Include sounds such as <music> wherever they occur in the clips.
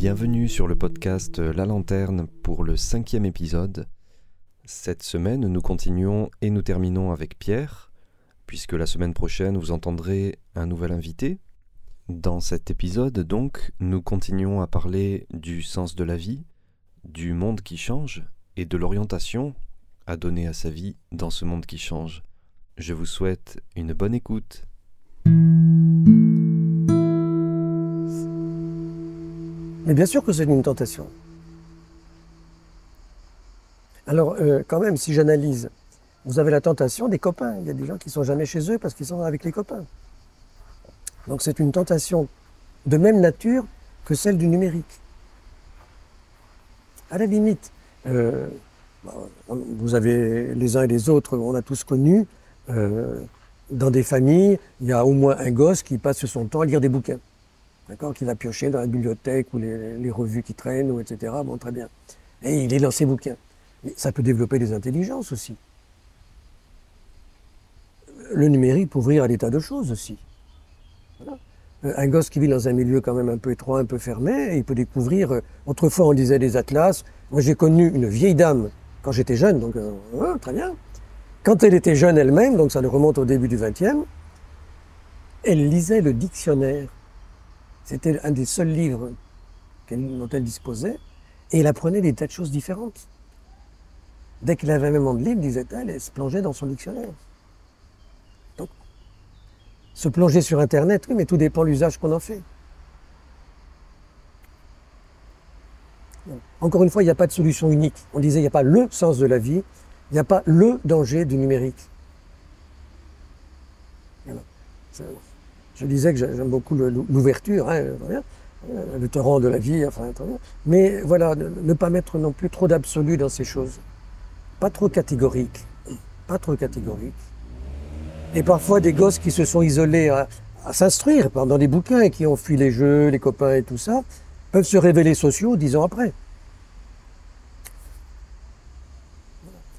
Bienvenue sur le podcast La Lanterne pour le cinquième épisode. Cette semaine, nous continuons et nous terminons avec Pierre, puisque la semaine prochaine, vous entendrez un nouvel invité. Dans cet épisode, donc, nous continuons à parler du sens de la vie, du monde qui change et de l'orientation à donner à sa vie dans ce monde qui change. Je vous souhaite une bonne écoute. Mais bien sûr que c'est une tentation. Alors, euh, quand même, si j'analyse, vous avez la tentation des copains. Il y a des gens qui sont jamais chez eux parce qu'ils sont avec les copains. Donc, c'est une tentation de même nature que celle du numérique. À la limite, euh, vous avez les uns et les autres, on a tous connu, euh, dans des familles, il y a au moins un gosse qui passe son temps à lire des bouquins d'accord, qui va piocher dans la bibliothèque ou les, revues qui traînent, ou etc. Bon, très bien. Et il est dans ses bouquins. Mais ça peut développer des intelligences aussi. Le numérique peut ouvrir à des tas de choses aussi. Euh, un gosse qui vit dans un milieu quand même un peu étroit, un peu fermé, il peut découvrir. Euh, autrefois, on disait des atlas. Moi, j'ai connu une vieille dame quand j'étais jeune, donc euh, très bien. Quand elle était jeune elle-même, donc ça le remonte au début du XXe, elle lisait le dictionnaire c'était un des seuls livres dont elle disposait, et elle apprenait des tas de choses différentes. Dès qu'elle avait un moment de livre, disait-elle, elle se plongeait dans son dictionnaire. Donc, se plonger sur Internet, oui, mais tout dépend de l'usage qu'on en fait. Encore une fois, il n'y a pas de solution unique. On disait, il n'y a pas le sens de la vie, il n'y a pas le danger du numérique. Je disais que j'aime beaucoup l'ouverture, hein, euh, le torrent de la vie, enfin, mais voilà, ne, pas mettre non plus trop d'absolu dans ces choses. Pas trop catégorique, pas trop catégorique. Et parfois des gosses qui se sont isolés à, s'instruire dans des bouquins et qui ont fui les jeux, les copains et tout ça, peuvent se révéler sociaux dix ans après.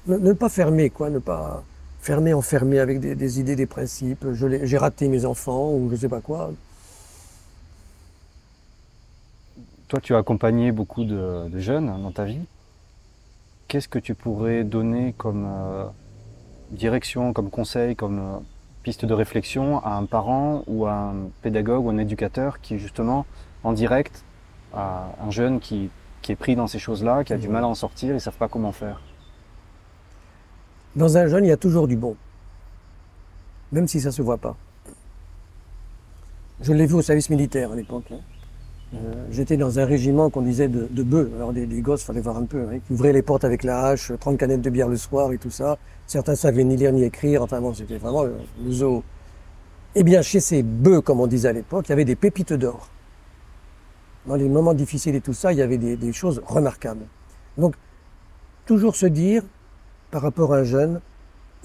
Ne pas fermer, quoi, ne pas fermé, enfermé avec des, idées, des principes. J'ai raté mes enfants ou je ne sais pas quoi. Toi, tu as accompagné beaucoup de, jeunes dans ta vie. Qu'est-ce que tu pourrais donner comme euh, direction, comme conseil, comme euh, piste de réflexion à un parent ou à un pédagogue ou un éducateur qui, justement, en direct, a un jeune qui, qui est pris dans ces choses-là, qui a du mal à en sortir, ils ne savent pas comment faire? Dans un jeune, il y a toujours du bon, même si ça ne se voit pas. Je l'ai vu au service militaire à l'époque. Hein. Euh, j'étais dans un régiment qu'on disait de, de bœufs. Alors des, gosses, fallait voir un peu, hein, qui ouvraient les portes avec la hache, 30 canettes de bière le soir et tout ça. Certains savaient ni lire ni écrire. Enfin bon, c'était vraiment le, zoo. Eh bien, chez ces bœufs, comme on disait à l'époque, il y avait des pépites d'or. Dans les moments difficiles et tout ça, il y avait des, des choses remarquables. Donc, toujours se dire, par rapport à un jeune,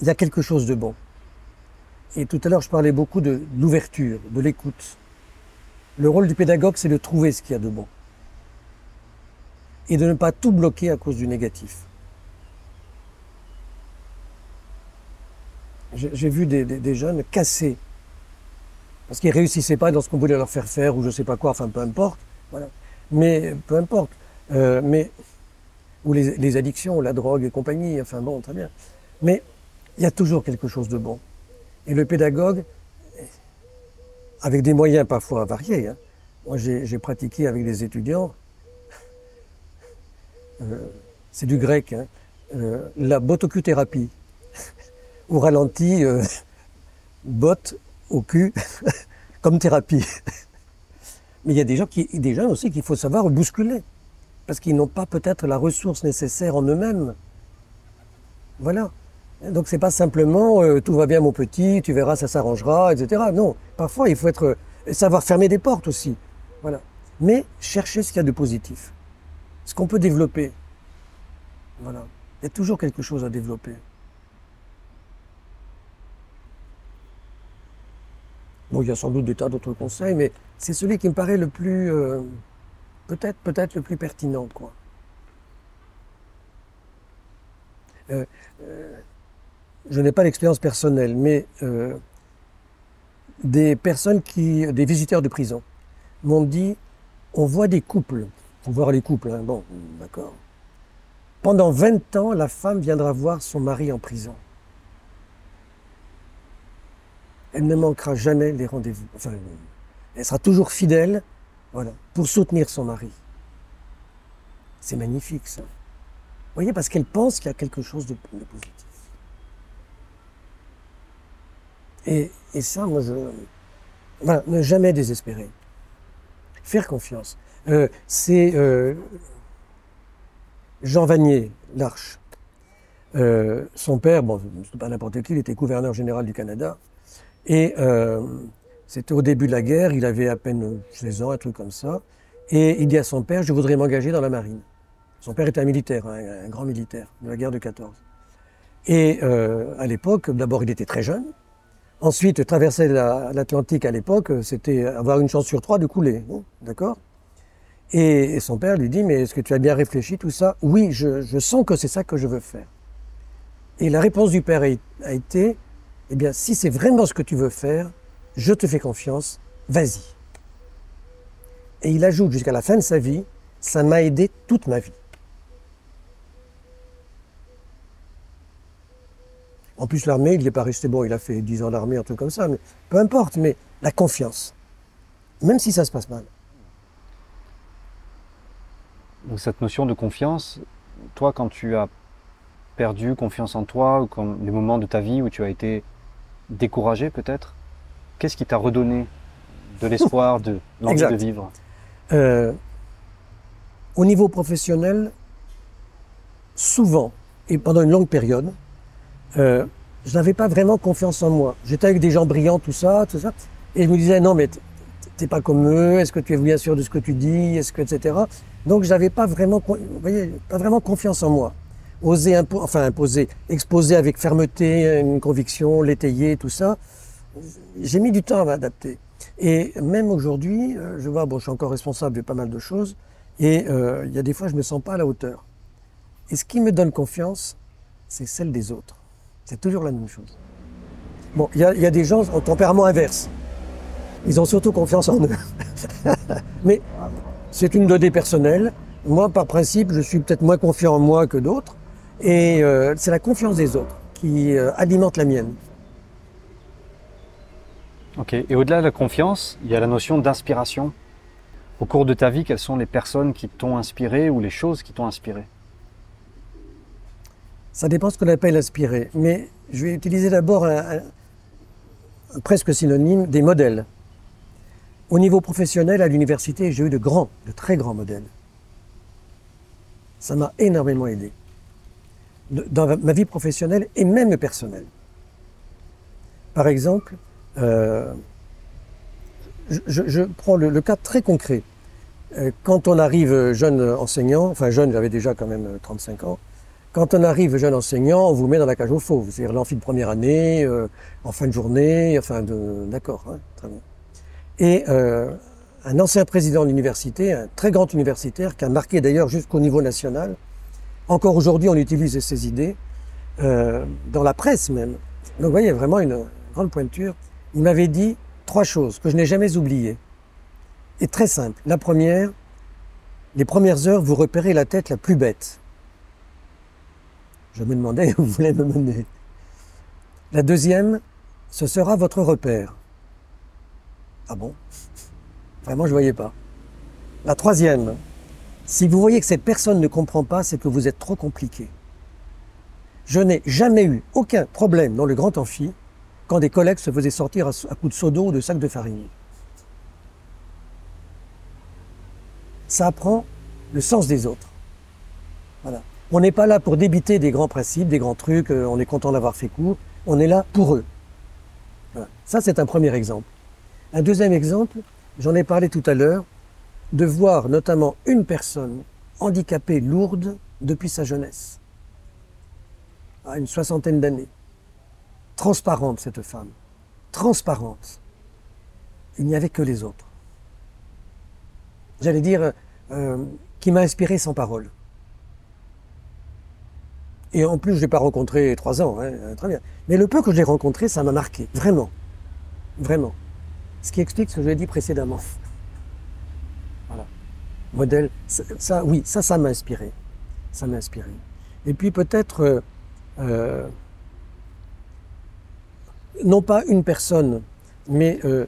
il y a quelque chose de bon. Et tout à l'heure, je parlais beaucoup de l'ouverture, de l'écoute. Le rôle du pédagogue, c'est de trouver ce qu'il y a de bon. Et de ne pas tout bloquer à cause du négatif. J'ai vu des, jeunes cassés. Parce qu'ils réussissaient pas dans ce qu'on voulait leur faire faire, ou je sais pas quoi, enfin peu importe. Mais peu importe. Euh, mais ou les, addictions, la drogue et compagnie, enfin bon, très bien. Mais il y a toujours quelque chose de bon. Et le pédagogue, avec des moyens parfois variés, hein. moi j'ai pratiqué avec des étudiants, euh, c'est du grec, hein, euh, la botocuthérapie, <laughs> au ralenti, euh, <laughs> au cul, <laughs> comme thérapie. Mais il y a des gens, qui, des gens aussi qu'il faut savoir bousculer parce qu'ils n'ont pas peut-être la ressource nécessaire en eux-mêmes. Voilà. Donc c'est pas simplement euh, tout va bien mon petit, tu verras, ça s'arrangera, etc. Non, parfois il faut être euh, savoir fermer des portes aussi. Voilà. Mais chercher ce qu'il y a de positif, ce qu'on peut développer. Voilà. Il y a toujours quelque chose à développer. Bon, il y a sans doute des tas d'autres conseils, mais c'est celui qui me paraît le plus euh, peut-être peut-être le plus pertinent quoi. Euh, euh, je n'ai pas l'expérience personnelle, mais euh, des personnes qui, des visiteurs de prison, m'ont dit on voit des couples Faut voir les couples, hein. bon, d'accord. Pendant 20 ans, la femme viendra voir son mari en prison. Elle ne manquera jamais les rendez-vous. Enfin, elle sera toujours fidèle, voilà, pour soutenir son mari. C'est magnifique, ça. Vous voyez, parce qu'elle pense qu'il y a quelque chose de, positif. Et, et, ça, moi, je. Voilà, ne jamais désespérer. Faire confiance. Euh, c'est euh, Jean Vanier, l'Arche. Euh, son père, bon, c'est pas n'importe qui, il était gouverneur général du Canada. Et c'était au début de la guerre, il avait à peine 16 ans, un truc comme ça. Et il dit à son père, je voudrais m'engager dans la marine. Son père était un militaire, un, un grand militaire de la guerre de 14. Et euh, à l'époque, d'abord il était très jeune. Ensuite, traverser l'Atlantique à l'époque, c'était avoir une chance sur trois de couler. Bon, D'accord? Et, son père lui dit, mais est-ce que tu as bien réfléchi tout ça? Oui, je, je sens que c'est ça que je veux faire. Et la réponse du père a, a été, eh bien, si c'est vraiment ce que tu veux faire, je te fais confiance, vas-y. Et il ajoute jusqu'à la fin de sa vie, ça m'a aidé toute ma vie. En plus, l'armée, il n'est pas resté bon, il a fait 10 ans d'armée, un truc comme ça, mais peu importe, mais la confiance, même si ça se passe mal. Donc cette notion de confiance, toi, quand tu as perdu confiance en toi, ou quand les moments de ta vie où tu as été découragé peut-être, qu'est-ce qui t'a redonné de l'espoir, de <laughs> l'envie de vivre? Euh, Au niveau professionnel, souvent, et pendant une longue période, euh, je n'avais pas vraiment confiance en moi. J'étais avec des gens brillants, tout ça, tout ça, et je me disais non mais t'es pas comme eux. Est-ce que tu es bien sûr de ce que tu dis Est-ce que etc. Donc je n'avais pas vraiment, vous voyez, pas vraiment confiance en moi. Oser impo enfin imposer, exposer avec fermeté une conviction, l'étayer, tout ça. J'ai mis du temps à m'adapter. Et même aujourd'hui, euh, je vois, bon, je suis encore responsable de pas mal de choses, et euh, il y a des fois, je me sens pas à la hauteur. Et ce qui me donne confiance, c'est celle des autres. C'est toujours la même chose. Bon, il y, a des gens au tempérament inverse. Ils ont surtout confiance en eux. <laughs> Mais c'est une donnée personnelle. Moi, par principe, je suis peut-être moins confiant en moi que d'autres. Et euh, c'est la confiance des autres qui alimente la mienne. Et au-delà de la confiance, il y a la notion d'inspiration. Au cours de ta vie, quelles sont les personnes qui t'ont inspiré ou les choses qui t'ont inspiré? Ça dépend ce qu'on appelle inspiré. Mais je vais utiliser d'abord un presque synonyme des modèles. Au niveau professionnel, à l'université, j'ai eu de grands, de très grands modèles. Ça m'a énormément aidé dans ma vie professionnelle et même personnelle. Par exemple, euh, je, prends le, cas très concret. Euh, quand on arrive jeune enseignant, enfin jeune, j'avais déjà quand même 35 ans, quand on arrive jeune enseignant, on vous met dans la cage au faux, c'est-à-dire l'amphi de première année, euh, en fin de journée, enfin. D'accord, hein, très bien. Et euh, un ancien président de l'université, un très grand universitaire, qui a marqué d'ailleurs jusqu'au niveau national, encore aujourd'hui, on utilise ces idées, euh, dans la presse même. Donc vous voyez, vraiment une grande pointure. Il m'avait dit trois choses que je n'ai jamais oubliées. Et très simple. La première, les premières heures, vous repérez la tête la plus bête. Je me demandais <laughs> où vous voulez me mener. La deuxième, ce sera votre repère. Ah bon? Vraiment, je ne voyais pas. La troisième, si vous voyez que cette personne ne comprend pas, c'est que vous êtes trop compliqué. Je n'ai jamais eu aucun problème dans le grand amphi quand des collègues se faisaient sortir à coups de seau d'eau ou de sacs de farine. Ça apprend le sens des autres. Voilà. On n'est pas là pour débiter des grands principes, des grands trucs, euh, on est content d'avoir fait court, on est là pour eux. Ça, c'est un premier exemple. Un deuxième exemple, j'en ai parlé tout à l'heure, de voir notamment une personne handicapée lourde depuis sa jeunesse, à une soixantaine d'années. Transparente, cette femme. Transparente. Il n'y avait que les autres. J'allais dire, euh, qui m'a inspiré sans parole. Et en plus, je ne l'ai pas rencontré trois ans, hein, très bien. Mais le peu que je l'ai rencontré, ça m'a marqué, vraiment. Vraiment. Ce qui explique ce que je l'ai dit précédemment. modèle, ça, oui, ça, ça m'a inspiré. Ça m'a inspiré. Et puis peut-être, euh, euh, non pas une personne, mais euh,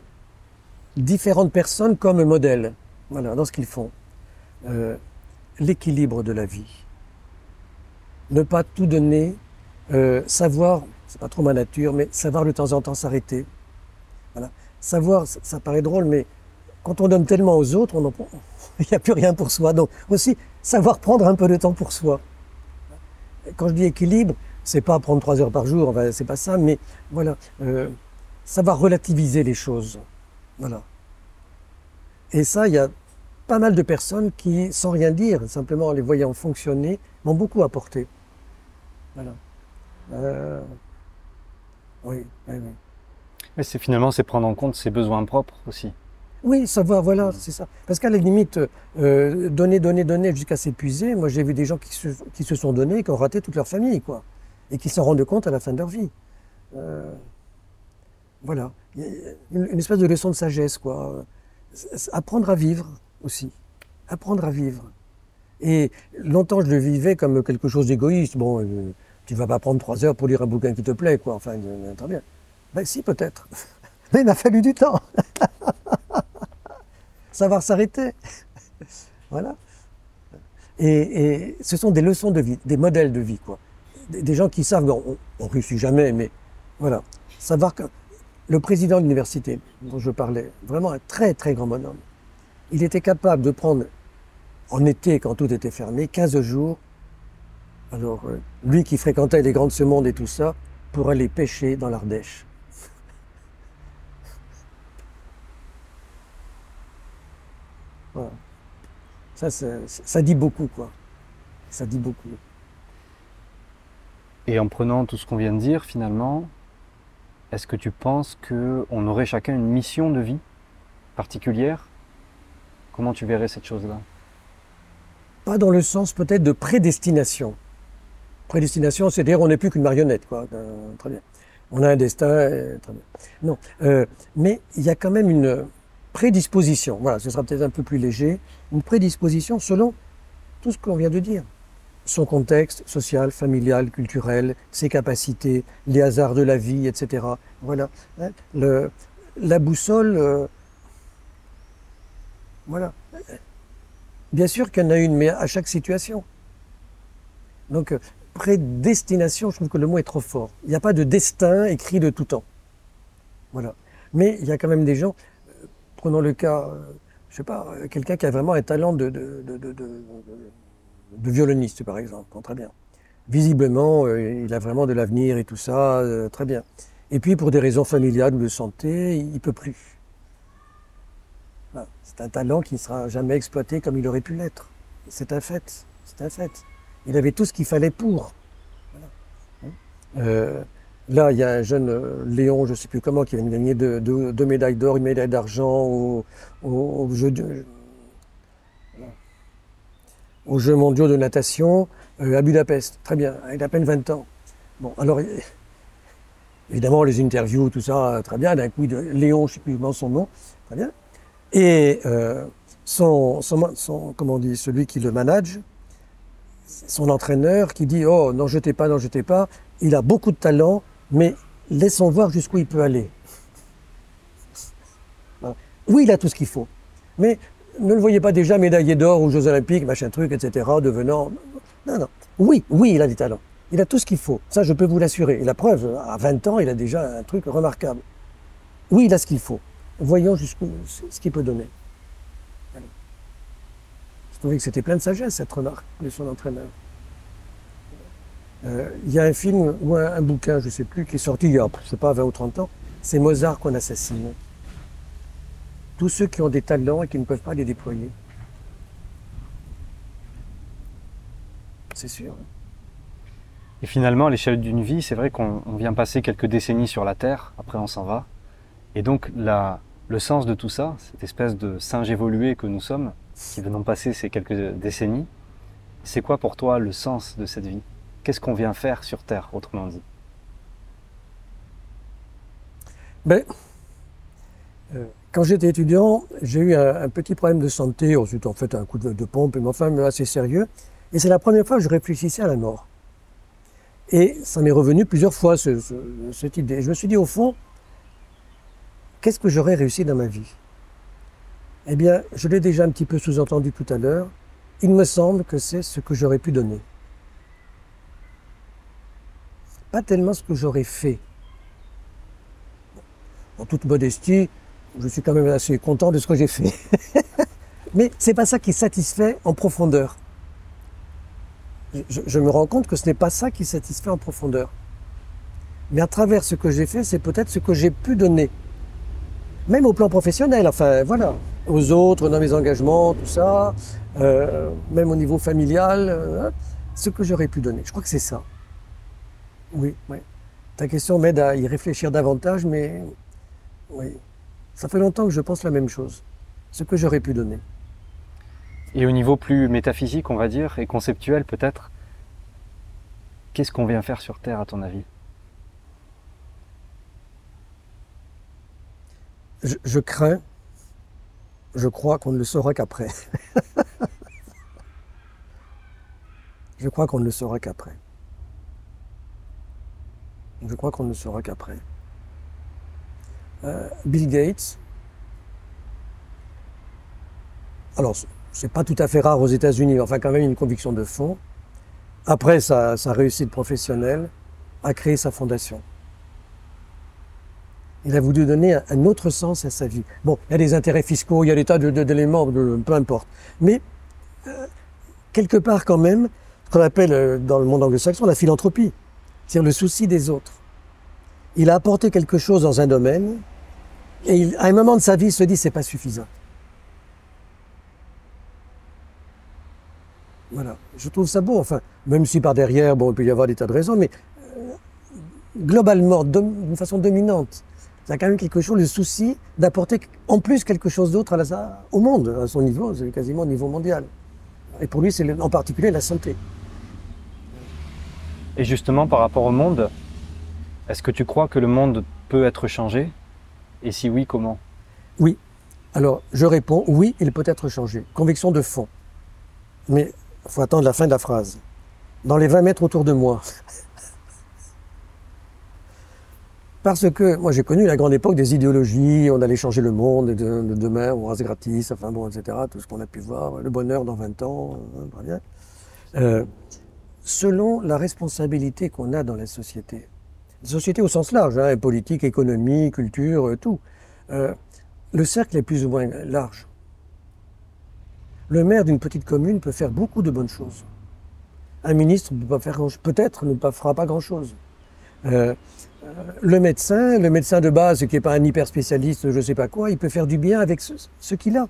différentes personnes comme modèle, voilà, dans ce qu'ils font. Euh, L'équilibre de la vie. Ne pas tout donner, euh, savoir, c'est pas trop ma nature, mais savoir de temps en temps s'arrêter. Voilà. Savoir, ça, paraît drôle, mais quand on donne tellement aux autres, <laughs> il n'y a plus rien pour soi. Donc aussi, savoir prendre un peu de temps pour soi. Quand je dis équilibre, c'est pas prendre trois heures par jour, enfin, c'est pas ça, mais voilà, euh, savoir relativiser les choses. Voilà. Et ça, il y a pas mal de personnes qui, sans rien dire, simplement en les voyant fonctionner, m'ont beaucoup apporté. Voilà. Euh, oui, oui, oui. Mais c'est finalement c'est prendre en compte ses besoins propres aussi. Oui, savoir, voilà, c'est ça. Parce qu'à la limite, euh, donner, donner, donner jusqu'à s'épuiser, moi j'ai vu des gens qui se, qui se sont donnés, qui ont raté toute leur famille, quoi. Et qui s'en rendent compte à la fin de leur vie. Euh, voilà. Une, espèce de leçon de sagesse, quoi. Apprendre à vivre aussi. Apprendre à vivre. Et longtemps, je le vivais comme quelque chose d'égoïste. Bon, euh, tu vas pas prendre trois heures pour lire un bouquin qui te plaît, quoi. Enfin, euh, très bien. Ben si, peut-être. <laughs> Mais il m'a fallu du temps. <laughs> Savoir s'arrêter. <laughs> voilà. Et, et ce sont des leçons de vie, des modèles de vie, quoi. Des, gens qui savent, bon, on, on réussit jamais, mais voilà. Savoir que le président de l'université dont je parlais, vraiment un très très grand bonhomme, il était capable de prendre, en été, quand tout était fermé, 15 jours, alors euh, lui qui fréquentait les grandes semondes et tout ça, pour aller pêcher dans l'Ardèche. Voilà. Ça, ça dit beaucoup, quoi. Ça dit beaucoup. Et en prenant tout ce qu'on vient de dire, finalement, est-ce que tu penses qu'on aurait chacun une mission de vie particulière? Comment tu verrais cette chose-là? Pas dans le sens peut-être de prédestination. Prédestination, c'est-à-dire on n'est plus qu'une marionnette, quoi. Euh, très bien. On a un destin, euh, très bien. Non, euh, mais il y a quand même une prédisposition. Voilà, ce sera peut-être un peu plus léger. Une prédisposition selon tout ce qu'on vient de dire. Son contexte social, familial, culturel, ses capacités, les hasards de la vie, etc. Voilà. Hein, la boussole, euh, voilà. Bien sûr qu'il y en a une, mais à chaque situation. Donc, euh, prédestination, je trouve que le mot est trop fort. Il n'y a pas de destin écrit de tout temps. Voilà. Mais il y a quand même des gens, euh, prenons le cas, je sais pas, quelqu'un qui a vraiment un talent de, de- violoniste, par exemple. Bon, très bien. Visiblement, euh, il a vraiment de l'avenir et tout ça, euh, très bien. Et puis, pour des raisons familiales ou de santé, il ne peut plus. C'est un talent qui ne sera jamais exploité comme il aurait pu l'être. C'est un fait. C'est un fait. Il avait tout ce qu'il fallait pour. Voilà. Euh, là, il y a un jeune Léon, je ne sais plus comment, qui vient de gagner deux, médailles d'or, une médaille d'argent au, jeu de-. Aux Jeux mondiaux de natation euh, à Budapest. Très bien, il a à peine 20 ans. Bon, alors, <laughs> évidemment, les interviews, tout ça, euh, très bien. D'un coup, de Léon, je ne sais plus comment son nom, très bien. Et euh, son, comment on dit, celui qui le manage, son entraîneur qui dit Oh, n'en jetez pas, n'en jetez pas, il a beaucoup de talent, mais laissons voir jusqu'où il peut aller. Oui, il a tout ce qu'il faut, mais ne le voyez pas déjà médaillé d'or aux Jeux Olympiques, machin truc, etc., devenant. Non, non. Oui, oui, il a du talent. Il a tout ce qu'il faut. Ça, je peux vous l'assurer. Et la preuve, à 20 ans, il a déjà un truc remarquable. Oui, il a ce qu'il faut. Voyons jusqu'où ce qu'il peut donner. Je trouvais que c'était plein de sagesse, cette remarque de son entraîneur. Euh, Il y a un film ou un, un bouquin, je ne sais plus, qui est sorti il y a, je sais pas, 20 ou 30 ans. C'est Mozart qu'on assassine. Tous ceux qui ont des talents et qui ne peuvent pas les déployer. C'est sûr. Et finalement, à l'échelle d'une vie, c'est vrai qu'on on vient passer quelques décennies sur la Terre, après on s'en va. Et donc, la, le sens de tout ça, cette espèce de singe évolué que nous sommes, qui venons passer ces quelques décennies, c'est quoi pour toi le sens de cette vie? Qu'est-ce qu'on vient faire sur Terre, autrement dit? Ben, euh, Quand j'étais étudiant, j'ai eu un, petit problème de santé, ensuite en fait un coup de, pompe, mais enfin assez sérieux. Et c'est la première fois que je réfléchissais à la mort. Et ça m'est revenu plusieurs fois, cette idée. Je me suis dit, au fond, qu'est-ce que j'aurais réussi dans ma vie? Eh bien, je l'ai déjà un petit peu sous-entendu tout à l'heure. Il me semble que c'est ce que j'aurais pu donner. Pas tellement ce que j'aurais fait. En toute modestie, je suis quand même assez content de ce que j'ai fait. <laughs> Mais c'est pas ça qui satisfait en profondeur. Je, me rends compte que ce n'est pas ça qui satisfait en profondeur. Mais à travers ce que j'ai fait, c'est peut-être ce que j'ai pu donner. Même au plan professionnel, enfin voilà, aux autres, dans mes engagements, tout ça, euh, même au niveau familial, euh, ce que j'aurais pu donner. Je crois que c'est ça. Oui, oui. Ta question m'aide à y réfléchir davantage, mais oui. Ça fait longtemps que je pense la même chose. Ce que j'aurais pu donner. Et au niveau plus métaphysique, on va dire, et conceptuel peut-être, qu'est-ce qu'on vient faire sur Terre à ton avis? Je, je, crains, <laughs> je crois qu'on ne le saura qu'après. je crois qu'on ne le saura qu'après. Je crois qu'on ne le saura qu'après. Euh, Bill Gates. Alors, c'est pas tout à fait rare aux États-Unis, enfin quand même une conviction de fond. Après sa, réussite professionnelle, a créé sa fondation. Il a voulu donner un autre sens à sa vie. Bon, il y a des intérêts fiscaux, il y a des tas d'éléments, peu importe. Mais, euh, quelque part quand même, ce qu'on appelle euh, dans le monde anglo-saxon la philanthropie, c'est-à-dire le souci des autres il a apporté quelque chose dans un domaine, et à un moment de sa vie, il se dit c'est pas suffisant. Voilà, je trouve ça beau. Enfin, même si par derrière, bon, il peut y avoir des tas de raisons, mais euh, globalement, d'une façon dominante, y a quand même quelque chose, le souci d'apporter en plus quelque chose d'autre au monde, à son niveau, c'est quasiment au niveau mondial. Et pour lui, c'est en particulier la santé. Et justement, par rapport au monde, est-ce que tu crois que le monde peut être changé? Et si oui, comment? Oui. Alors, je réponds, oui, il peut être changé. Conviction de fond. Mais il faut attendre la fin de la phrase. Dans les 20 mètres autour de moi. <laughs> Parce que moi j'ai connu la grande époque des idéologies, on allait changer le monde, de, demain on rase gratis, enfin bon, etc. Tout ce qu'on a pu voir, le bonheur dans 20 ans, hein, bien. Euh, selon la responsabilité qu'on a dans la société société au sens large, hein, politique, économie, culture, euh, tout. Euh, le cercle est plus ou moins large. Le maire d'une petite commune peut faire beaucoup de bonnes choses. Un ministre peut pas faire peut-être ne fera pas grand-chose. Euh, le médecin, le médecin de base qui n'est pas un hyper spécialiste, je ne sais pas quoi, il peut faire du bien avec ce qu'il a.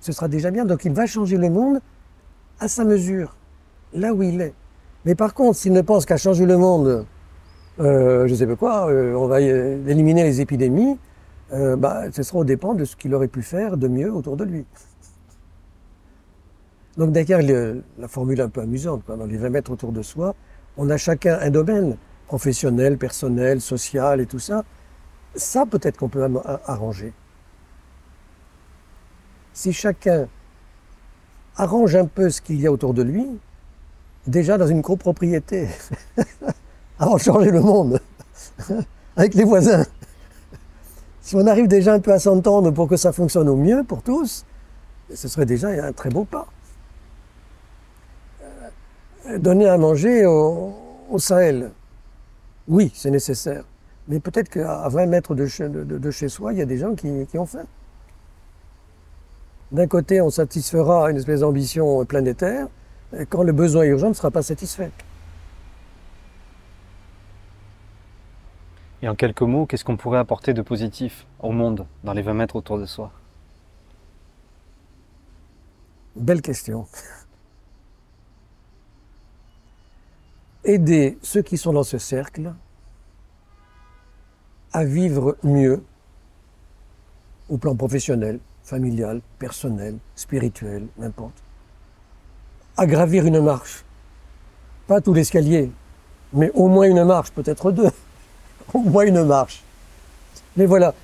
Ce sera déjà bien. Donc il va changer le monde à sa mesure, là où il est. Mais par contre, s'il ne pense qu'à changer le monde euh, je ne sais pas quoi, euh, on va éliminer les épidémies, euh, bah, ce sera au dépend de ce qu'il aurait pu faire de mieux autour de lui. Donc derrière la formule un peu amusante, dans les 20 mètres autour de soi, on a chacun un domaine professionnel, personnel, social et tout ça. Ça peut-être qu'on peut arranger. Si chacun arrange un peu ce qu'il y a autour de lui, déjà dans une copropriété, <laughs> avant de changer le monde <laughs> avec les voisins. Si on arrive déjà un peu à s'entendre pour que ça fonctionne au mieux pour tous, ce serait déjà un très beau pas. Euh, donner à manger au, Sahel, oui, c'est nécessaire. Mais peut-être qu'à 20 mètres de chez, soi, il y a des gens qui, qui ont faim. D'un côté, on satisfera une espèce d'ambition planétaire, quand le besoin urgent ne sera pas satisfait. Et en quelques mots, qu'est-ce qu'on pourrait apporter de positif au monde dans les 20 mètres autour de soi? Belle question. Aider ceux qui sont dans ce cercle à vivre mieux au plan professionnel, familial, personnel, spirituel, n'importe. À gravir une marche. Pas tout l'escalier, mais au moins une marche, peut-être deux au moins une marche. Mais voilà.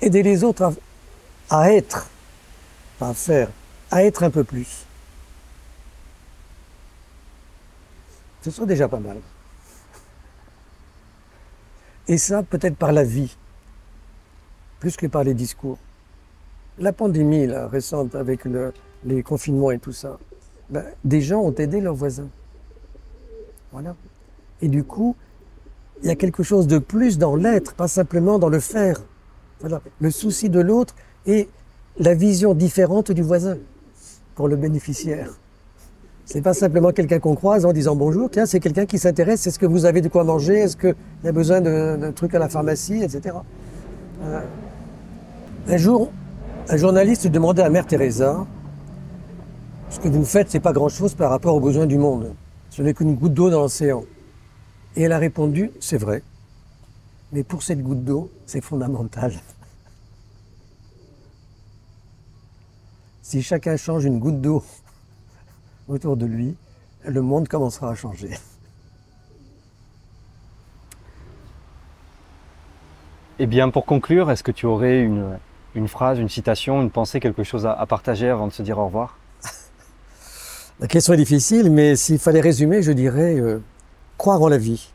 aider les autres à, être, à faire, à être un peu plus. Ce serait déjà pas mal. Et ça, peut-être par la vie, plus que par les discours. La pandémie là, récente avec le- les confinements et tout ça, ben, des gens ont aidé leurs voisins. Voilà. Et du coup, il y a quelque chose de plus dans l'être, pas simplement dans le faire. Voilà. Le souci de l'autre et la vision différente du voisin pour le bénéficiaire. C'est pas simplement quelqu'un qu'on croise en disant bonjour, tiens, c'est quelqu'un qui s'intéresse, est-ce que vous avez de quoi manger, est-ce qu'il y a besoin d'un truc à la pharmacie, etc. Euh, un jour, un journaliste demandait à Mère Teresa, ce que vous faites, c'est pas grand-chose par rapport aux besoins du monde. Ce n'est qu'une goutte d'eau dans l'océan. Et elle a répondu, c'est vrai, mais pour cette goutte d'eau, c'est fondamental. <laughs> Si chacun change une goutte d'eau <laughs> autour de lui, le monde commencera à changer. <laughs> Eh bien, pour conclure, est-ce que tu aurais une, une phrase, une citation, une pensée, quelque chose à, à partager avant de se dire au revoir? La question est difficile, mais s'il fallait résumer, je dirais euh, croire en la vie.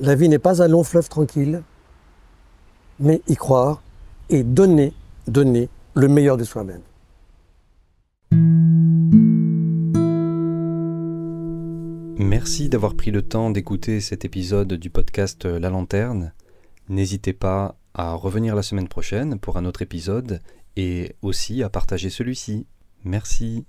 La vie n'est pas un long fleuve tranquille, mais y croire et donner, donner le meilleur de soi-même. Merci d'avoir pris le temps d'écouter cet épisode du podcast La Lanterne. N'hésitez pas à revenir la semaine prochaine pour un autre épisode et aussi à partager celui-ci. Merci.